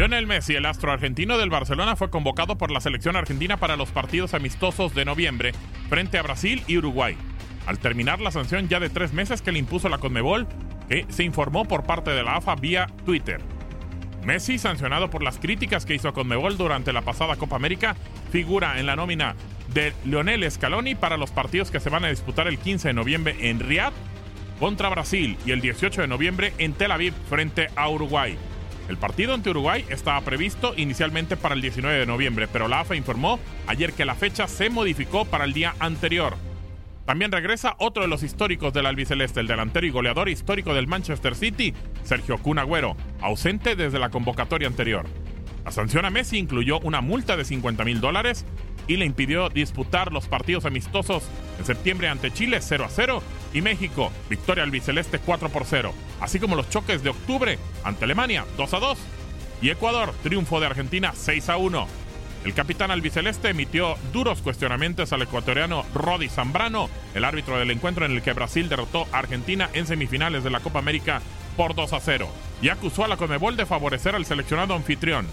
Lionel Messi, el astro argentino del Barcelona, fue convocado por la selección argentina para los partidos amistosos de noviembre frente a Brasil y Uruguay. Al terminar la sanción ya de tres meses que le impuso la Conmebol, que se informó por parte de la AFA vía Twitter. Messi, sancionado por las críticas que hizo a Conmebol durante la pasada Copa América, figura en la nómina de Lionel Scaloni para los partidos que se van a disputar el 15 de noviembre en Riyadh contra Brasil y el 18 de noviembre en Tel Aviv frente a Uruguay. El partido ante Uruguay estaba previsto inicialmente para el 19 de noviembre, pero la AFA informó ayer que la fecha se modificó para el día anterior. También regresa otro de los históricos del albiceleste, el delantero y goleador histórico del Manchester City, Sergio Kun Agüero, ausente desde la convocatoria anterior. La sanción a Messi incluyó una multa de 50 mil dólares y le impidió disputar los partidos amistosos en septiembre ante Chile 0 a 0 y México, victoria albiceleste 4 por 0, así como los choques de octubre ante Alemania 2 a 2 y Ecuador, triunfo de Argentina 6 a 1. El capitán albiceleste emitió duros cuestionamientos al ecuatoriano Rodi Zambrano, el árbitro del encuentro en el que Brasil derrotó a Argentina en semifinales de la Copa América por 2 a 0, y acusó a la Conmebol de favorecer al seleccionado anfitrión.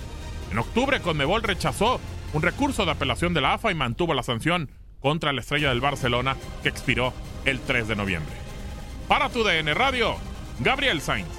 En octubre, Conmebol rechazó un recurso de apelación de la AFA y mantuvo la sanción contra la estrella del Barcelona que expiró el 3 de noviembre. Para tu DN Radio, Gabriel Sainz.